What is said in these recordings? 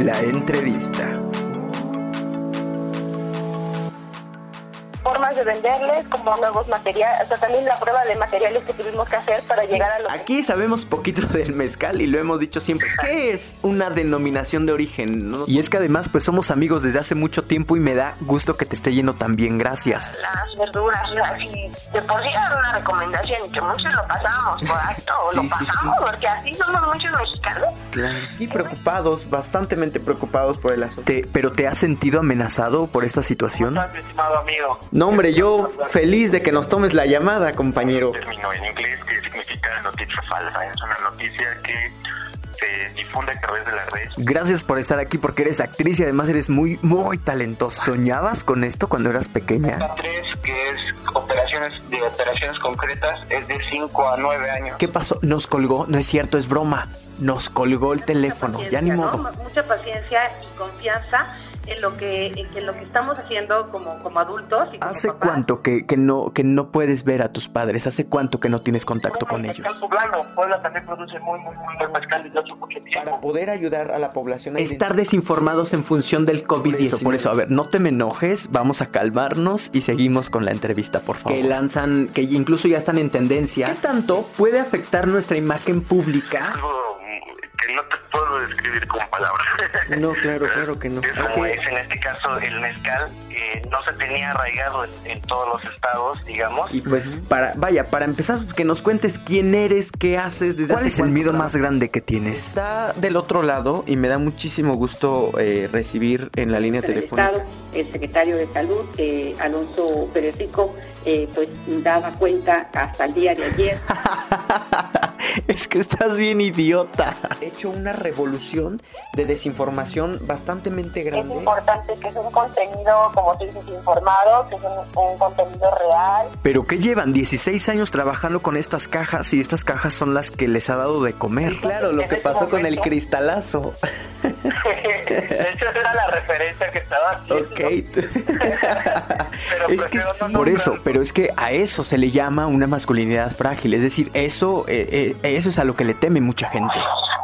La entrevista. De venderles, como nuevos materiales, o sea, también la prueba de materiales que tuvimos que hacer para llegar a lo Aquí sabemos poquito del mezcal y lo hemos dicho siempre. ¿Qué es una denominación de origen? Y es que además pues somos amigos desde hace mucho tiempo y me da gusto que te esté yendo tan bien, gracias. Las verduras, así, de por sí era una recomendación que muchos lo pasamos por alto, o lo pasamos, porque así somos muchos mexicanos. Claro. Y preocupados, bastantemente preocupados por el asunto. ¿Pero te has sentido amenazado por esta situación? ¿Cómo estás, estimado amigo? No, hombre, yo feliz de que nos tomes la llamada, compañero. Término en inglés que significa noticia falsa. Es una noticia que se difunde a través de las redes. Gracias por estar aquí porque eres actriz y además eres muy, muy talentosa. ¿Soñabas con esto cuando eras pequeña? La 3, que es operaciones de operaciones concretas, es de 5 a 9 años. ¿Qué pasó? Nos colgó, no es cierto, es broma. Nos colgó el teléfono, ya ni modo. ¿no? Mucha paciencia y confianza en lo que, en lo que estamos haciendo como, como adultos. Y como ¿Hace papás. cuánto que, que no que no puedes ver a tus padres? ¿Hace cuánto que no tienes contacto con El ellos? mezcal poblano, Puebla también produce muy, muy, muy buen mezcal desde hace mucho tiempo. Para poder ayudar a la población a estar desinformados en función del COVID-19. Por eso, a ver, no te me enojes, vamos a calmarnos y seguimos con la entrevista, por favor. Que lanzan, que incluso ya están en tendencia. ¿Qué tanto puede afectar nuestra imagen pública? Que no te puedo describir con palabras. No, claro, claro que no. Es como Ok. es en este caso el mezcal, que no se tenía arraigado en, en todos los estados, digamos. Y pues para, vaya, para empezar, que nos cuentes quién eres, qué haces, desde ¿Cuál es el miedo más grande que tienes? Está del otro lado y me da muchísimo gusto eh, recibir en la línea Estado, el secretario de Salud, eh, Alonso Pérez Rico, eh, pues daba cuenta hasta el día de ayer es que estás bien idiota. He hecho una revolución de desinformación bastante Es grande. importante que es un contenido, como tú dices, informado, que es un, un contenido real. Pero que llevan 16 años trabajando con estas cajas y estas cajas son las que les ha dado de comer. Claro, lo que ese pasó con el cristalazo. De hecho, esa era la referencia que estaba haciendo. Pero Es que no por eso, pero es que a eso se le llama una masculinidad frágil. Es decir, eso, eh, eh, eso es a lo que le teme mucha gente.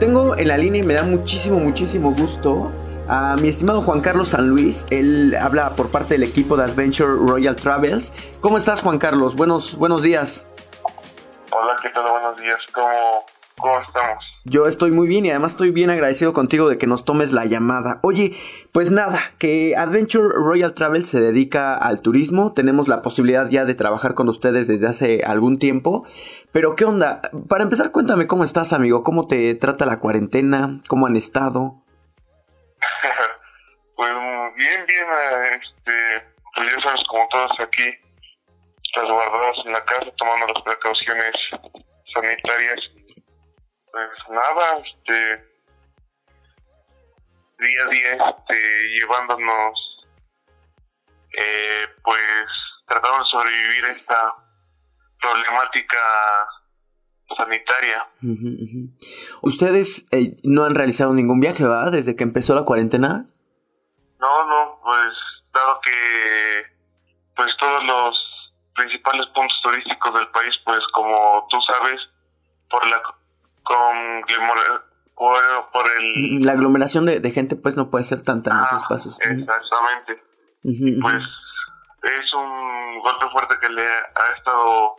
Tengo en la línea y me da muchísimo, muchísimo gusto a mi estimado Juan Carlos San Luis. Él habla por parte del equipo de Adventure Royal Travels. ¿Cómo estás, Juan Carlos? Buenos, buenos días. Hola, ¿qué tal? Buenos días. ¿Cómo, cómo estamos? Yo estoy muy bien y además estoy bien agradecido contigo de que nos tomes la llamada. Oye, pues nada, que Adventure Royal Travel se dedica al turismo. Tenemos la posibilidad ya de trabajar con ustedes desde hace algún tiempo. Pero ¿qué onda? Para empezar, cuéntame cómo estás, amigo. ¿Cómo te trata la cuarentena? ¿Cómo han estado? pues bien, bien. eh, Este, pues ya sabes, como todos aquí, resguardados en la casa, tomando las precauciones sanitarias. Pues nada, este, día a día, este, llevándonos, eh, pues, tratando de sobrevivir a esta problemática sanitaria. Ustedes eh, no han realizado ningún viaje, ¿verdad? Desde que empezó la cuarentena. No, no, pues dado que pues todos los principales puntos turísticos del país, pues como tú sabes, por la con por, por el Mm, La aglomeración de, de gente pues no puede ser tanta en Ah, esos espacios. Exactamente, pues es un golpe fuerte que le ha estado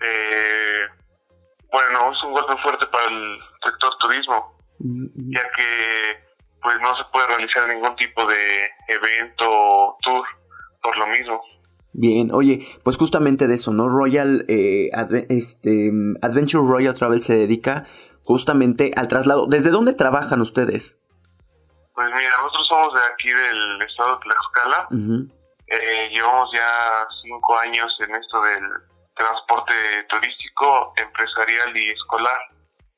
eh, bueno, es un golpe fuerte para el sector turismo. Ya que pues no se puede realizar ningún tipo de evento o tour por lo mismo. Bien, oye, pues justamente de eso, ¿no? Royal, eh, este, Adventure Royal Travel se dedica justamente al traslado. ¿Desde dónde trabajan ustedes? Pues mira, nosotros somos de aquí del estado de Tlaxcala. Eh, llevamos ya cinco años en esto del transporte turístico, empresarial y escolar.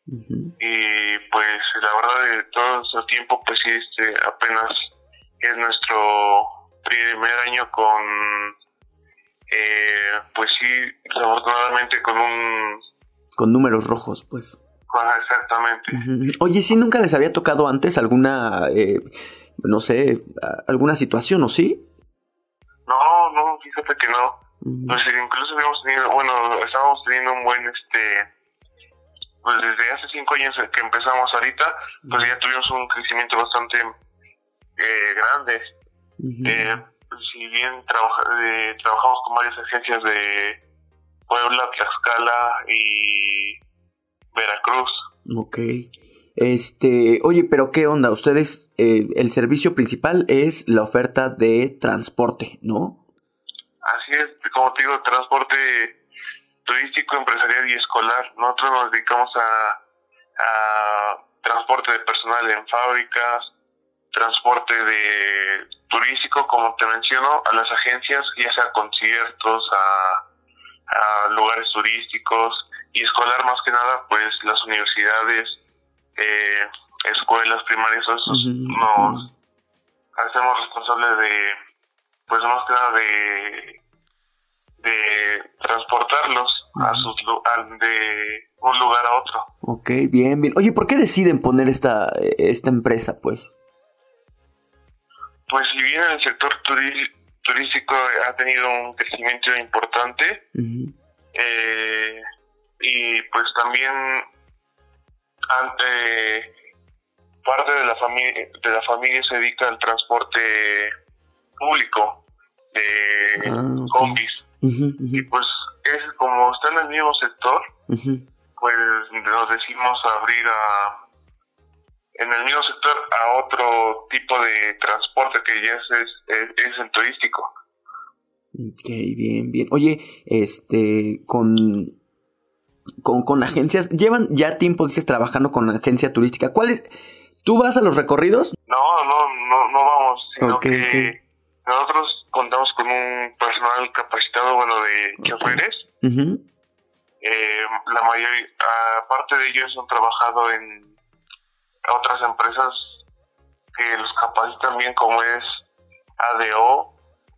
Y pues la verdad de todo ese tiempo, pues sí, este, apenas es nuestro primer año con, eh, pues sí, desafortunadamente con un... Con números rojos, pues. exactamente. Oye, ¿sí nunca les había tocado antes alguna, eh, no sé, alguna situación o sí? No, no, fíjate que no. Pues incluso habíamos tenido, bueno, estábamos teniendo un buen, este, pues desde hace cinco años que empezamos ahorita, pues ya tuvimos un crecimiento bastante eh, grande. eh, si bien trabajamos con varias agencias de Puebla, Tlaxcala y Veracruz. Ok. Este, oye, pero ¿qué onda? Ustedes, eh, el servicio principal es la oferta de transporte, ¿no? Así es, como te digo, transporte turístico, empresarial y escolar. Nosotros nos dedicamos a, a transporte de personal en fábricas, transporte de turístico, como te menciono, a las agencias, ya sea conciertos, a, a lugares turísticos y escolar más que nada, pues las universidades, eh, escuelas primarias, nos hacemos responsables de, pues más que nada de, de transportarlos a sus, de un lugar a otro. Ok, bien, bien. Oye, ¿por qué deciden poner esta, esta empresa, pues? Pues si bien el sector turístico ha tenido un crecimiento importante, eh, y pues también ante parte de la familia de la familia se dedica al transporte público de ah, combis y pues es como está en el mismo sector pues nos decimos abrir a en el mismo sector a otro tipo de transporte que ya es, es, el turístico. Ok, bien, bien. Oye, este, con, con, con agencias, llevan ya tiempo, dices, trabajando con agencia turística. ¿Cuáles? ¿Tú vas a los recorridos? No, no, no, no vamos, sino que nosotros contamos con un personal capacitado, bueno, de choferes. eh, la mayoría, aparte de ellos, han trabajado en otras empresas que los capacitan bien como es ADO,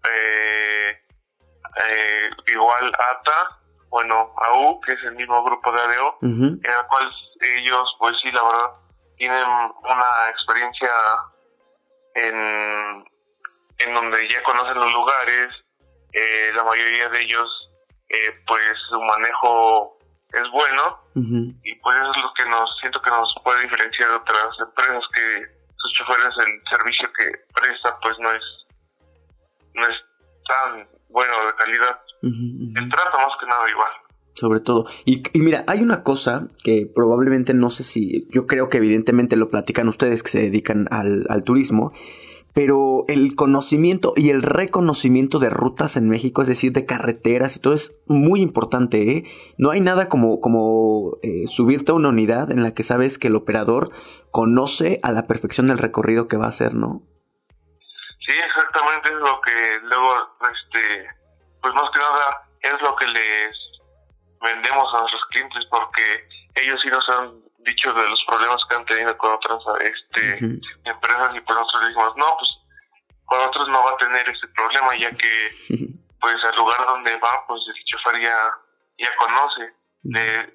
eh, eh, igual ATA, bueno, AU, que es el mismo grupo de ADO, en el cual ellos, pues sí, la verdad, tienen una experiencia en, en donde ya conocen los lugares, eh, la mayoría de ellos, pues su manejo es bueno y pues eso es lo que nos siento que nos puede diferenciar de otras empresas que sus choferes el servicio que presta pues no es no es tan bueno de calidad. El trato más que nada igual. Sobre todo. Y, y, mira, hay una cosa que probablemente no sé si, yo creo que evidentemente lo platican ustedes que se dedican al, al turismo, pero el conocimiento y el reconocimiento de rutas en México, es decir, de carreteras y todo es muy importante. ¿eh? No hay nada como, como eh, subirte a una unidad en la que sabes que el operador conoce a la perfección el recorrido que va a hacer, ¿no? Sí, exactamente es lo que luego, este, pues más que nada es lo que les vendemos a nuestros clientes porque ellos sí nos han dicho de los problemas que han tenido con otras este, empresas y pues nosotros dijimos, no, pues con otros no va a tener ese problema ya que pues al lugar donde va pues el chofer ya, ya conoce. Eh,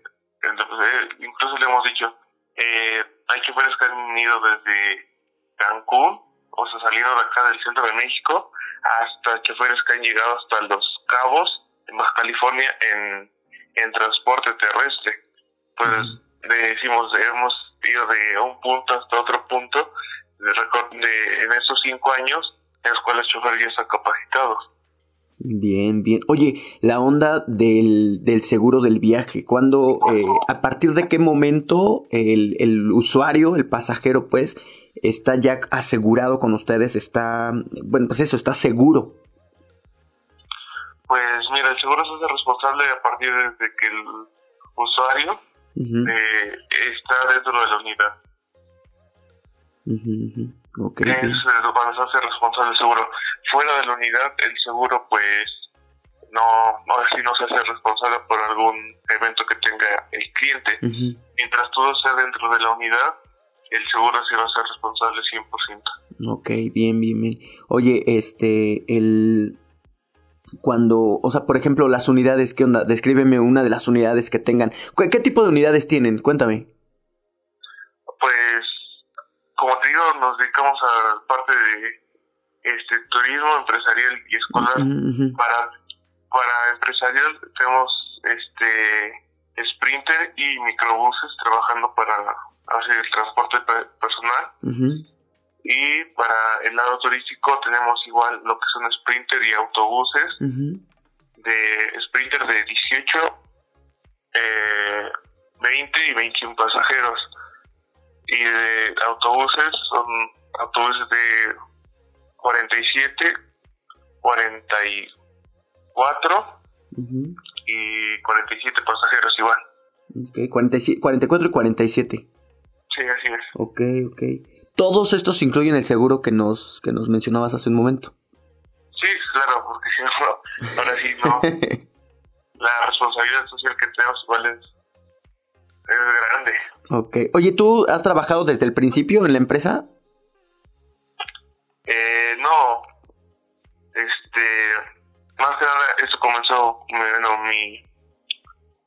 incluso le hemos dicho, eh, hay choferes que han venido desde Cancún, o sea, salieron de acá del centro de México, hasta choferes que han llegado hasta Los Cabos, en Baja California, en, en transporte terrestre. Pues decimos, hemos ido de un punto hasta otro punto de, de, en esos cinco años en los cuales choferes ya están capacitados. Bien, bien. Oye, la onda del, del seguro del viaje, ¿cuándo, eh, a partir de qué momento el, el usuario, el pasajero, pues, está ya asegurado con ustedes, está, bueno, pues eso, está seguro? Pues mira, el seguro se hace responsable a partir de que el usuario eh, está dentro de la unidad. Okay, es eh, cuando se hace responsable el seguro. Fuera de la unidad, el seguro pues no, no, si no se hace responsable por algún evento que tenga el cliente. Mientras todo sea dentro de la unidad, el seguro se va a ser responsable 100%. Ok, bien, bien, bien. Oye, este, el... Cuando, o sea, por ejemplo, las unidades, ¿qué onda? Descríbeme una de las unidades que tengan. ¿Qué, tipo de unidades tienen? Cuéntame. Pues, como te digo, nos dedicamos a parte de este turismo empresarial y escolar. Para para empresarial tenemos este Sprinter y microbuses trabajando para hacer el transporte personal. Y para el lado turístico tenemos igual lo que son Sprinter y autobuses de Sprinter de 18, eh, 20 y 21 pasajeros. Y de autobuses son autobuses de 47, 44 4 y 47 pasajeros igual. Ok, 44 y 47. Sí, así es. Ok, ok. Todos estos incluyen el seguro que nos, que nos mencionabas hace un momento. Sí, claro, porque si no, ahora sí no. la responsabilidad social que tenemos igual es, es grande. Ok. Oye, ¿tú has trabajado desde el principio en la empresa? Eh, no. Este, más que nada, eso comenzó, bueno, mi,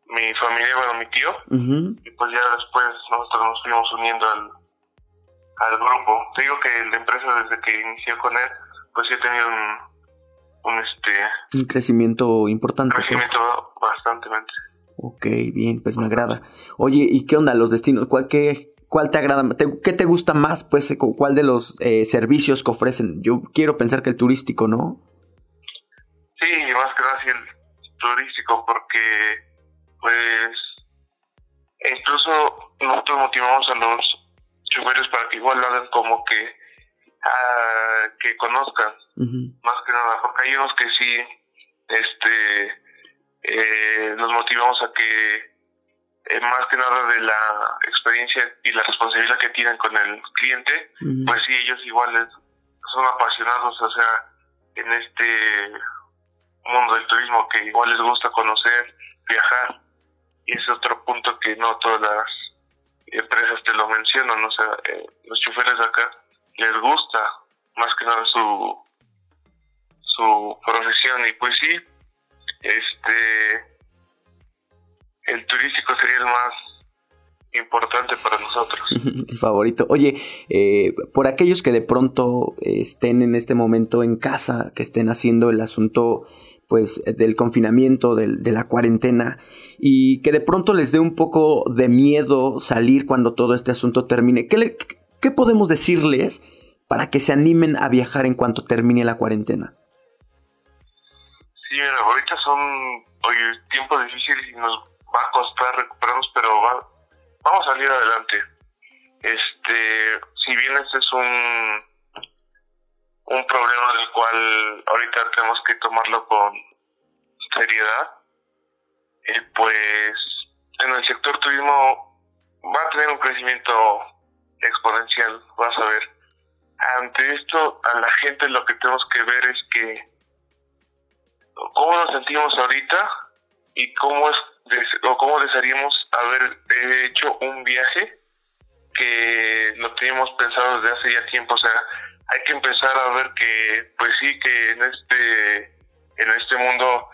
mi familia, bueno, mi tío, y pues ya después nosotros nos fuimos uniendo al, al grupo. Te digo que la empresa desde que inició con él, pues sí ha tenido un, un este... Un crecimiento importante. Un pues. crecimiento bastante. Ok, bien, pues me agrada. Oye, ¿y qué onda los destinos? ¿Cuál, qué, cuál te agrada? ¿Qué te gusta más? Pues, ¿cuál de los eh, servicios que ofrecen? Yo quiero pensar que el turístico, ¿no? Sí, más que nada el turístico, porque pues incluso nosotros motivamos a los para que igual lo hagan como que ah, que conozcan. Más que nada porque hay unos que sí este eh, nos motivamos a que eh, más que nada de la experiencia y la responsabilidad que tienen con el cliente pues sí ellos igual son apasionados o sea en este mundo del turismo que igual les gusta conocer, viajar. Y es otro punto que no todas las empresas te lo mencionan. O sea, eh, los choferes acá les gusta más que nada su, su profesión. Y pues sí, este el turístico sería el más importante para nosotros. El favorito. Oye, eh, por aquellos que de pronto estén en este momento en casa, que estén haciendo el asunto pues del confinamiento, de la cuarentena y que de pronto les dé un poco de miedo salir cuando todo este asunto termine. ¿Qué, qué podemos decirles para que se animen a viajar en cuanto termine la cuarentena? Sí, ahorita son hoy, tiempos difíciles y nos va a costar recuperarnos, pero vamos a salir adelante. Este, si bien este es un un problema del cual ahorita tenemos que tomarlo con seriedad, eh, pues en el sector turismo va a tener un crecimiento exponencial, vas a ver. Ante esto, a la gente lo que tenemos que ver es que cómo nos sentimos ahorita y cómo es o cómo desearíamos haber hecho un viaje que lo teníamos pensado desde hace ya tiempo, o sea, hay que empezar a ver que, pues sí, que en este, en este mundo,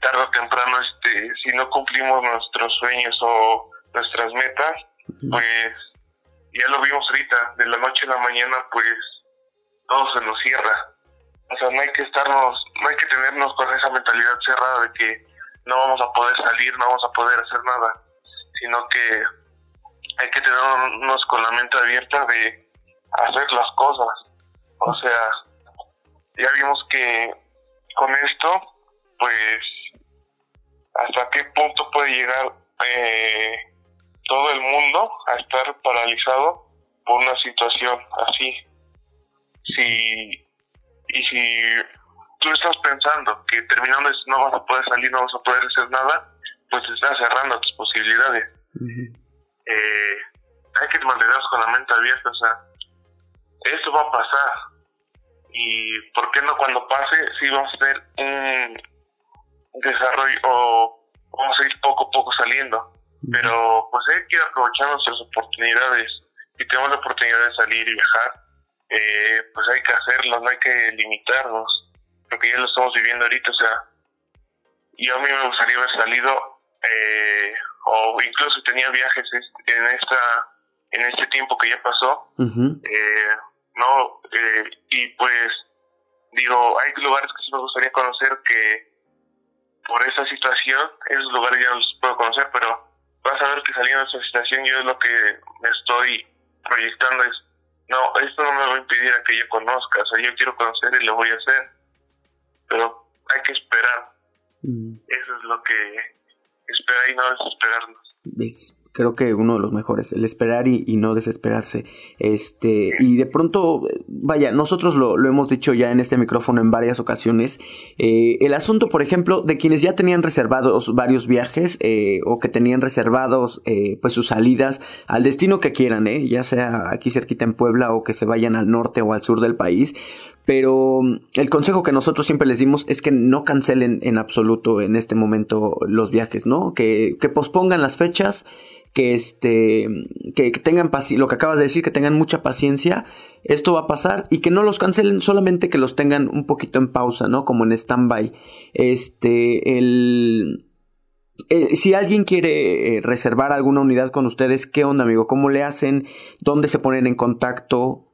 tarde o temprano, este, si no cumplimos nuestros sueños o nuestras metas, pues ya lo vimos ahorita, de la noche a la mañana, pues todo se nos cierra. O sea, no hay que estarnos, no hay que tenernos con esa mentalidad cerrada de que no vamos a poder salir, no vamos a poder hacer nada, sino que hay que tenernos con la mente abierta de hacer las cosas o sea, ya vimos que con esto, pues, hasta qué punto puede llegar eh, todo el mundo a estar paralizado por una situación así. Si, y si tú estás pensando que terminando esto no vas a poder salir, no vas a poder hacer nada, pues te estás cerrando tus posibilidades. eh, hay que mantenernos con la mente abierta, o sea, esto va a pasar. Y por qué no cuando pase, sí vamos a tener un desarrollo o vamos a ir poco a poco saliendo. Pero pues hay que aprovechar nuestras oportunidades. Si tenemos la oportunidad de salir y viajar, eh, pues hay que hacerlo, no hay que limitarnos, porque ya lo estamos viviendo ahorita, o sea, yo a mí me gustaría haber salido, eh, o incluso tenía viajes en esta en este tiempo que ya pasó, eh, no, eh, y pues digo, hay lugares que sí me gustaría conocer que por esa situación, esos lugares ya los puedo conocer, pero vas a ver que saliendo de esa situación yo es lo que me estoy proyectando es, no, esto no me va a impedir a que yo conozca, o sea, yo quiero conocer y lo voy a hacer, pero hay que esperar. Mm. Eso es lo que espera y no desesperarnos creo que uno de los mejores, el esperar y, no desesperarse. Este, y de pronto, vaya, nosotros lo, hemos dicho ya en este micrófono en varias ocasiones. Eh, el asunto, por ejemplo, de quienes ya tenían reservados varios viajes eh, o que tenían reservados eh, pues sus salidas al destino que quieran, ya sea aquí cerquita en Puebla o que se vayan al norte o al sur del país. Pero el consejo que nosotros siempre les dimos es que no cancelen en absoluto en este momento los viajes, ¿no? Que, que pospongan las fechas que este que, tengan lo que acabas de decir que tengan mucha paciencia esto va a pasar y que no los cancelen solamente que los tengan un poquito en pausa no como en standby este el eh, si alguien quiere eh, reservar alguna unidad con ustedes, ¿qué onda, amigo? ¿Cómo le hacen? ¿Dónde se ponen en contacto?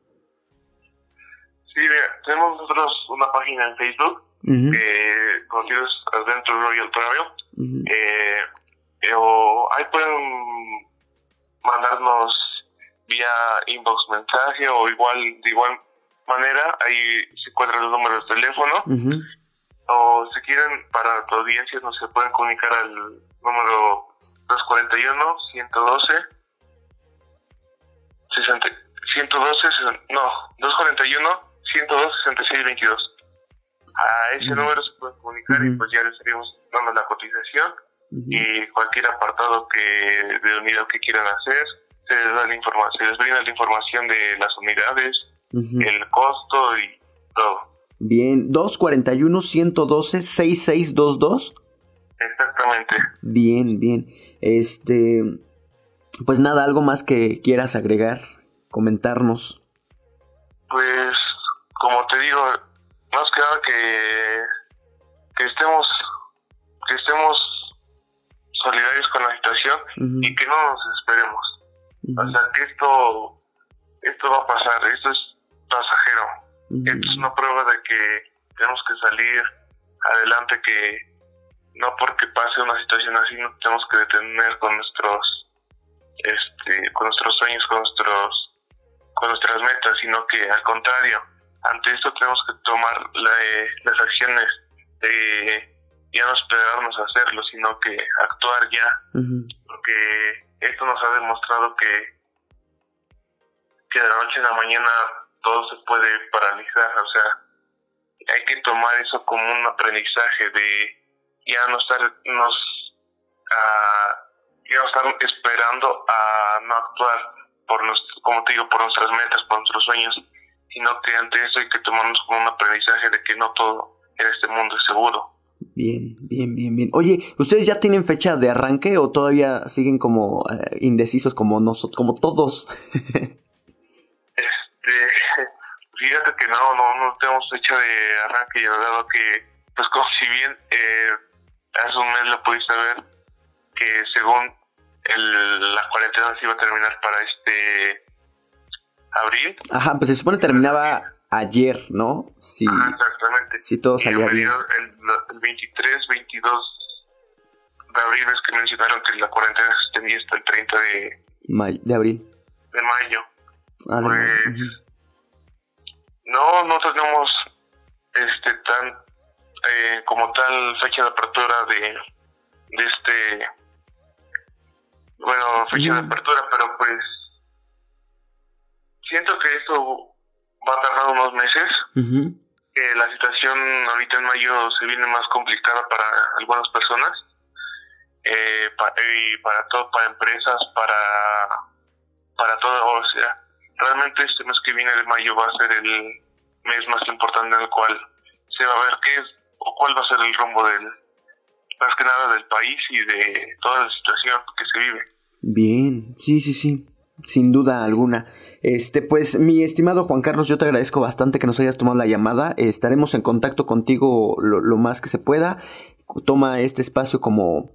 Sí, tenemos nosotros una página en Facebook, que conocidos Adventure Royal Travel. eh, o ahí pueden mandarnos vía inbox mensaje o igual de igual manera ahí se encuentran los números de teléfono. O si quieren para tu audiencia nos se pueden comunicar al número 241 112 60, 112 no 241 112 66 22 a ese número se pueden comunicar y pues ya les estaríamos dando la cotización y cualquier apartado que de unidad que quieran hacer, se les, da la información, se les brinda la información de las unidades, el costo y todo. Bien, 241-112-6622. Exactamente. Bien, bien. Este, pues nada, algo más que quieras agregar, comentarnos. Pues, como te digo, más que nada que, que estemos, que estemos solidarios con la situación y que no nos esperemos. O sea, que esto, esto va a pasar, esto es pasajero. Esto es una prueba de que tenemos que salir adelante, que no porque pase una situación así no tenemos que detener con nuestros este con nuestros sueños, con nuestros con nuestras metas, sino que al contrario, ante esto tenemos que tomar las acciones de ya no esperarnos a hacerlo, sino que actuar ya, porque esto nos ha demostrado que, que de la noche a la mañana todo se puede paralizar, o sea, hay que tomar eso como un aprendizaje de ya no estar nos ya no estar esperando a no actuar por como te digo por nuestras metas por nuestros sueños sino que ante eso hay que tomarnos como un aprendizaje de que no todo en este mundo es seguro Bien, bien, bien, bien. Oye, ¿ustedes ya tienen fecha de arranque o todavía siguen como eh, indecisos como nosotros, como todos? este, fíjate que no, no, no tenemos fecha de arranque, y dado que, pues como si bien eh, hace un mes lo pudiste ver, que según el, la cuarentena se iba a terminar para este abril. Ajá, pues se supone terminaba ayer, ¿no? Sí. exactamente. Si todo salía bien. El, 23, 22 de abril es que mencionaron que la cuarentena se extendía hasta el 30 de... de abril. De mayo. Ah, pues... No, no tenemos este tan... Eh, como tal fecha de apertura de, de este... Bueno, fecha de apertura, pero pues... Siento que esto va a tardar unos meses la situación ahorita en mayo se viene más complicada para algunas personas eh, y para todo, para empresas, para para todo, o sea, realmente este mes que viene de mayo va a ser el mes más importante en el cual se va a ver qué es o cuál va a ser el rumbo del más que nada del país y de toda la situación que se vive. Bien, sí, sí, sí, sin duda alguna. Este, pues, mi estimado Juan Carlos, yo te agradezco bastante que nos hayas tomado la llamada. Estaremos en contacto contigo lo, más que se pueda. Toma este espacio como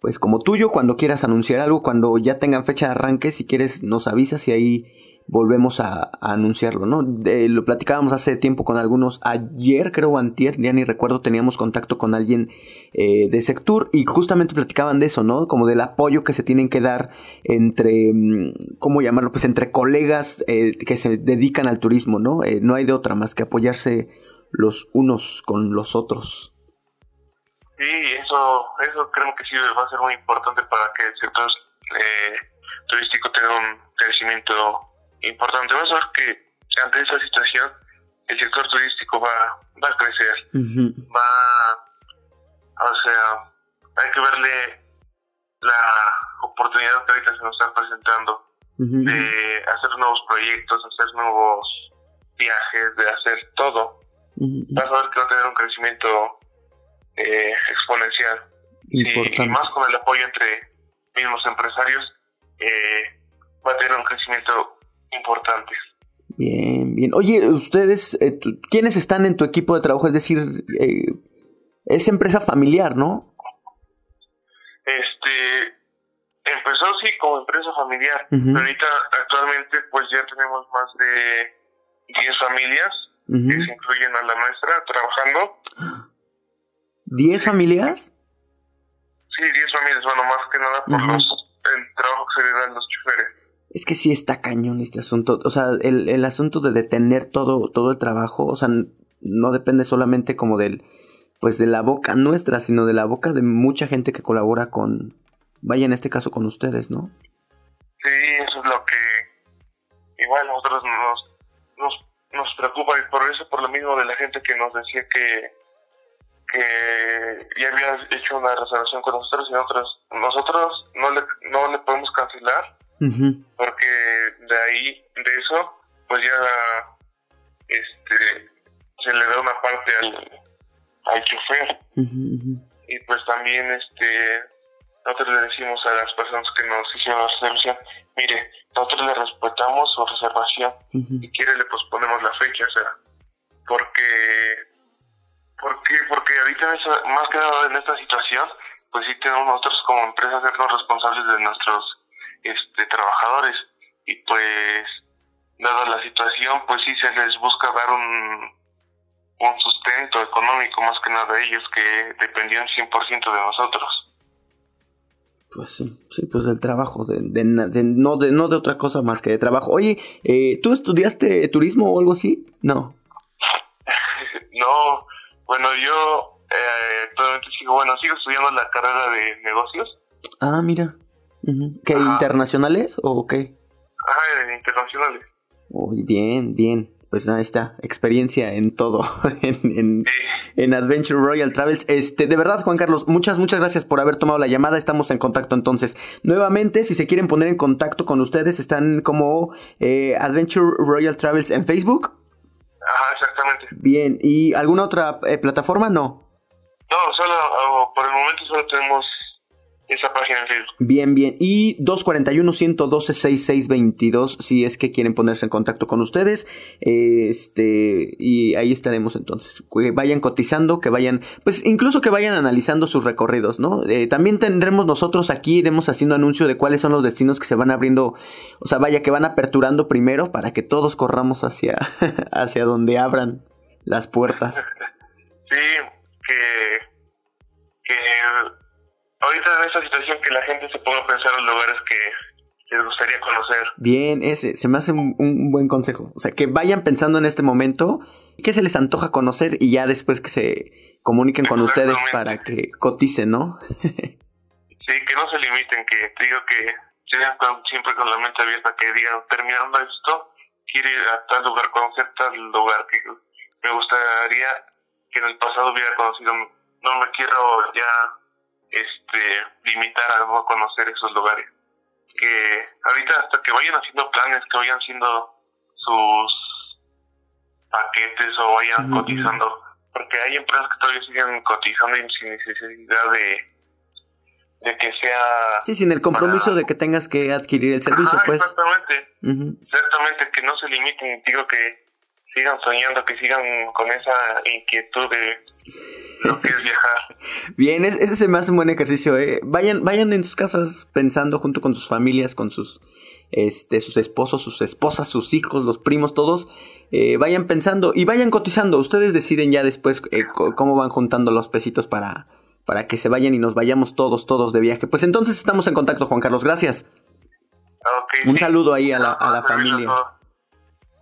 pues como tuyo, cuando quieras anunciar algo, cuando ya tengan fecha de arranque, si quieres nos avisas y ahí volvemos a, anunciarlo, ¿no? lo platicábamos hace tiempo con algunos, ayer creo antier, ya ni recuerdo, teníamos contacto con alguien eh, de Sectur y justamente platicaban de eso, ¿no? Como del apoyo que se tienen que dar entre, mm, ¿cómo llamarlo? Pues entre colegas eh, que se dedican al turismo, ¿no? Eh, no hay de otra más que apoyarse los unos con los otros. Sí, eso, eso creo que sí va a ser muy importante para que el sector eh, turístico tenga un crecimiento importante. Vamos a ver que ante esa situación el sector turístico va, va a crecer, va, o sea, hay que verle la oportunidad que ahorita se nos está presentando de hacer nuevos proyectos, hacer nuevos viajes, de hacer todo. Vas a ver que va a tener un crecimiento eh, exponencial. Y, más con el apoyo entre mismos empresarios, eh, va a tener un crecimiento importante. Bien, bien. Oye, ustedes, eh, ¿quiénes están en tu equipo de trabajo? Es decir, es empresa familiar, ¿no? Este, empezó sí como empresa familiar, pero ahorita actualmente pues ya tenemos más de 10 familias que se incluyen a la maestra trabajando. ¿10 familias? Sí, 10 familias, bueno, más que nada por los, el trabajo que se le dan los choferes. Es que sí está cañón este asunto, o sea, el, el asunto de detener todo, todo el trabajo, o sea, no depende solamente como del, pues de la boca nuestra, sino de la boca de mucha gente que colabora con, vaya en este caso con ustedes, ¿no? Sí, eso es lo que igual nosotros nos, nos, nos preocupa y por eso, por lo mismo de la gente que nos decía que que ya había hecho una reservación con nosotros y nosotros, nosotros no le, no le podemos cancelar porque de ahí, de eso, pues ya este se le da una parte al, al chofer. Y pues también este nosotros le decimos a las personas que nos hicieron la reservación, mire, nosotros le respetamos su reservación, y quiere le posponemos la fecha, o sea, porque porque, porque ahorita más que nada en esta situación, pues sí tenemos nosotros como empresa sernos responsables de nuestros este, trabajadores y pues dada la situación, pues sí se les busca dar un, un sustento económico más que nada a ellos que dependían 100% de nosotros. Pues sí, sí, pues del trabajo, de, de, no, de, no de otra cosa más que de trabajo. Oye, eh, ¿tú estudiaste turismo o algo así? No. no, bueno, yo eh, actualmente sigo, bueno, sigo estudiando la carrera de negocios. Ah, mira. ¿Qué, internacionales o qué? Ajá, internacionales. Uy, bien, bien. Pues ahí está, experiencia en todo, en, en, Adventure Royal Travels. Este, de verdad, Juan Carlos, muchas, muchas gracias por haber tomado la llamada. Estamos en contacto entonces. Nuevamente, si se quieren poner en contacto con ustedes, están como eh, Adventure Royal Travels en Facebook. Ajá, exactamente. Bien, ¿y alguna otra eh, plataforma? No. No, solo por el momento solo tenemos esa página en Facebook. Bien, bien. Y 241-112-6622, si es que quieren ponerse en contacto con ustedes. Este, y ahí estaremos entonces. Que vayan cotizando, que vayan, pues incluso que vayan analizando sus recorridos, ¿no? Eh, también tendremos nosotros aquí, iremos haciendo anuncio de cuáles son los destinos que se van abriendo, o sea, vaya, que van aperturando primero para que todos corramos hacia, hacia donde abran las puertas. Sí, que, que ahorita en esta situación que la gente se ponga a pensar en lugares que les gustaría conocer. Bien, ese, se me hace un, buen consejo. O sea, que vayan pensando en este momento qué se les antoja conocer y ya después que se comuniquen con ustedes para que coticen, ¿no? sí, que no se limiten, que digo que sigan siempre con la mente abierta, que digan, terminando esto, quiere ir a tal lugar, conocer tal lugar, que me gustaría que en el pasado hubiera conocido, no me quiero ya este limitar a no conocer esos lugares. Que ahorita hasta que vayan haciendo planes, que vayan haciendo sus paquetes o vayan cotizando, porque hay empresas que todavía siguen cotizando sin necesidad de de que sea... Sí, sin el compromiso de que tengas que adquirir el servicio, pues. Exactamente, exactamente, que no se limiten, digo que sigan soñando, que sigan con esa inquietud de lo que es viajar. Bien, ese se me hace un buen ejercicio, ¿eh? Vayan, vayan en sus casas pensando junto con sus familias, con sus, este, sus esposos, sus esposas, sus hijos, los primos, todos. Eh, vayan pensando y vayan cotizando. Ustedes deciden ya después eh, cómo van juntando los pesitos para para que se vayan y nos vayamos todos, todos de viaje. Pues entonces estamos en contacto, Juan Carlos. Gracias. Un saludo ahí a la, a la familia.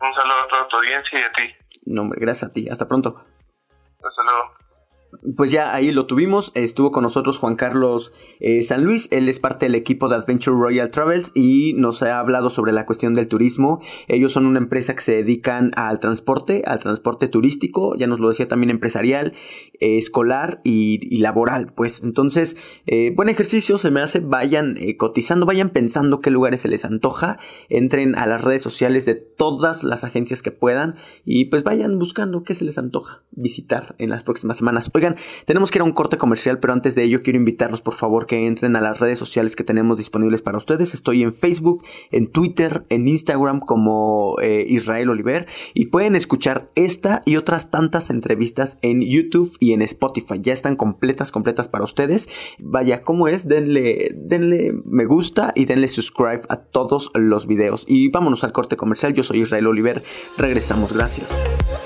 Un saludo a toda tu audiencia y a ti. No, gracias a ti. Hasta pronto. Hasta luego pues ya ahí lo tuvimos. Estuvo con nosotros Juan Carlos eh, San Luis. Él es parte del equipo de Adventure Royal Travels y nos ha hablado sobre la cuestión del turismo. Ellos son una empresa que se dedican al transporte, al transporte turístico, ya nos lo decía también empresarial, eh, escolar y, laboral. Pues entonces, eh, buen ejercicio se me hace. Vayan cotizando, vayan pensando qué lugares se les antoja. Entren a las redes sociales de todas las agencias que puedan y pues vayan buscando qué se les antoja visitar en las próximas semanas. Oigan, tenemos que ir a un corte comercial, pero antes de ello quiero invitarlos por favor que entren a las redes sociales que tenemos disponibles para ustedes. Estoy en Facebook, en Twitter, en Instagram como eh, Israel Oliver y pueden escuchar esta y otras tantas entrevistas en YouTube y en Spotify. Ya están completas, completas para ustedes. Vaya, ¿cómo es? Denle, denle me gusta y denle subscribe a todos los videos. Y vámonos al corte comercial. Yo soy Israel Oliver. Regresamos. Gracias.